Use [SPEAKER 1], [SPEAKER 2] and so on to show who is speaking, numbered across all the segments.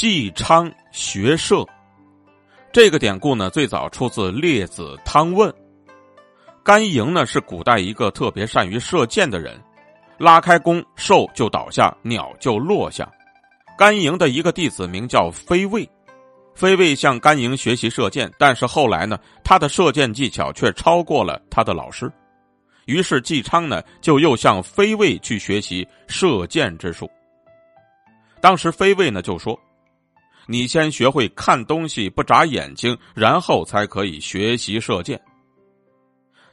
[SPEAKER 1] 纪昌学射，这个典故呢，最早出自《列子·汤问》。甘营呢是古代一个特别善于射箭的人，拉开弓，兽就倒下，鸟就落下。甘营的一个弟子名叫飞卫，飞卫向甘营学习射箭，但是后来呢，他的射箭技巧却超过了他的老师。于是纪昌呢，就又向飞卫去学习射箭之术。当时飞卫呢就说。你先学会看东西不眨眼睛，然后才可以学习射箭。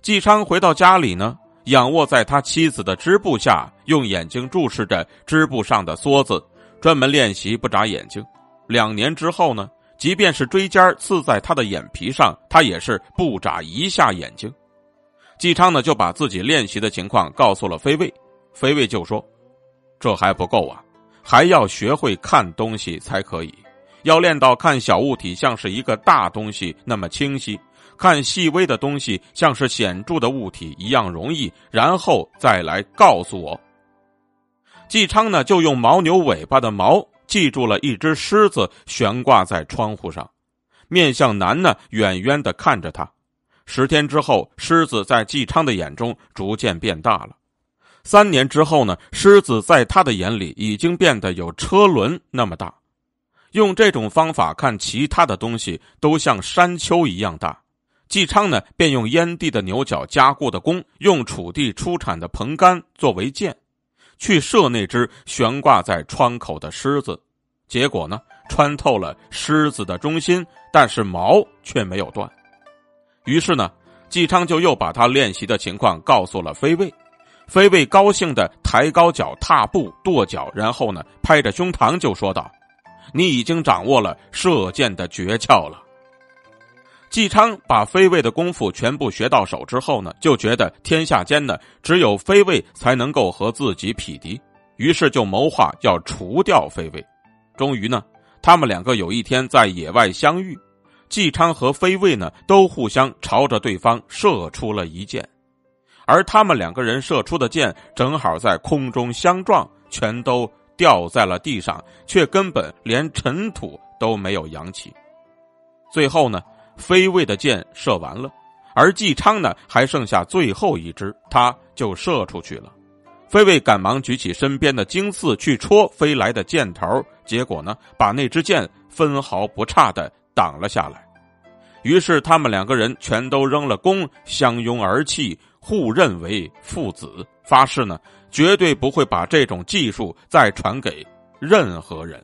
[SPEAKER 1] 纪昌回到家里呢，仰卧在他妻子的织布下，用眼睛注视着织布上的梭子，专门练习不眨眼睛。两年之后呢，即便是锥尖刺在他的眼皮上，他也是不眨一下眼睛。纪昌呢就把自己练习的情况告诉了飞卫，飞卫就说：“这还不够啊，还要学会看东西才可以。”要练到看小物体像是一个大东西那么清晰，看细微的东西像是显著的物体一样容易，然后再来告诉我。纪昌呢，就用牦牛尾巴的毛记住了一只狮子悬挂在窗户上，面向南呢，远远的看着他。十天之后，狮子在纪昌的眼中逐渐变大了。三年之后呢，狮子在他的眼里已经变得有车轮那么大。用这种方法看其他的东西都像山丘一样大，纪昌呢便用燕地的牛角加固的弓，用楚地出产的蓬杆作为箭，去射那只悬挂在窗口的狮子，结果呢穿透了狮子的中心，但是毛却没有断。于是呢，纪昌就又把他练习的情况告诉了飞卫，飞卫高兴的抬高脚踏步跺脚，然后呢拍着胸膛就说道。你已经掌握了射箭的诀窍了。纪昌把飞卫的功夫全部学到手之后呢，就觉得天下间呢只有飞卫才能够和自己匹敌，于是就谋划要除掉飞卫。终于呢，他们两个有一天在野外相遇，纪昌和飞卫呢都互相朝着对方射出了一箭，而他们两个人射出的箭正好在空中相撞，全都。掉在了地上，却根本连尘土都没有扬起。最后呢，飞卫的箭射完了，而纪昌呢还剩下最后一支，他就射出去了。飞卫赶忙举起身边的荆刺去戳飞来的箭头，结果呢，把那支箭分毫不差的挡了下来。于是他们两个人全都扔了弓，相拥而泣，互认为父子，发誓呢。绝对不会把这种技术再传给任何人。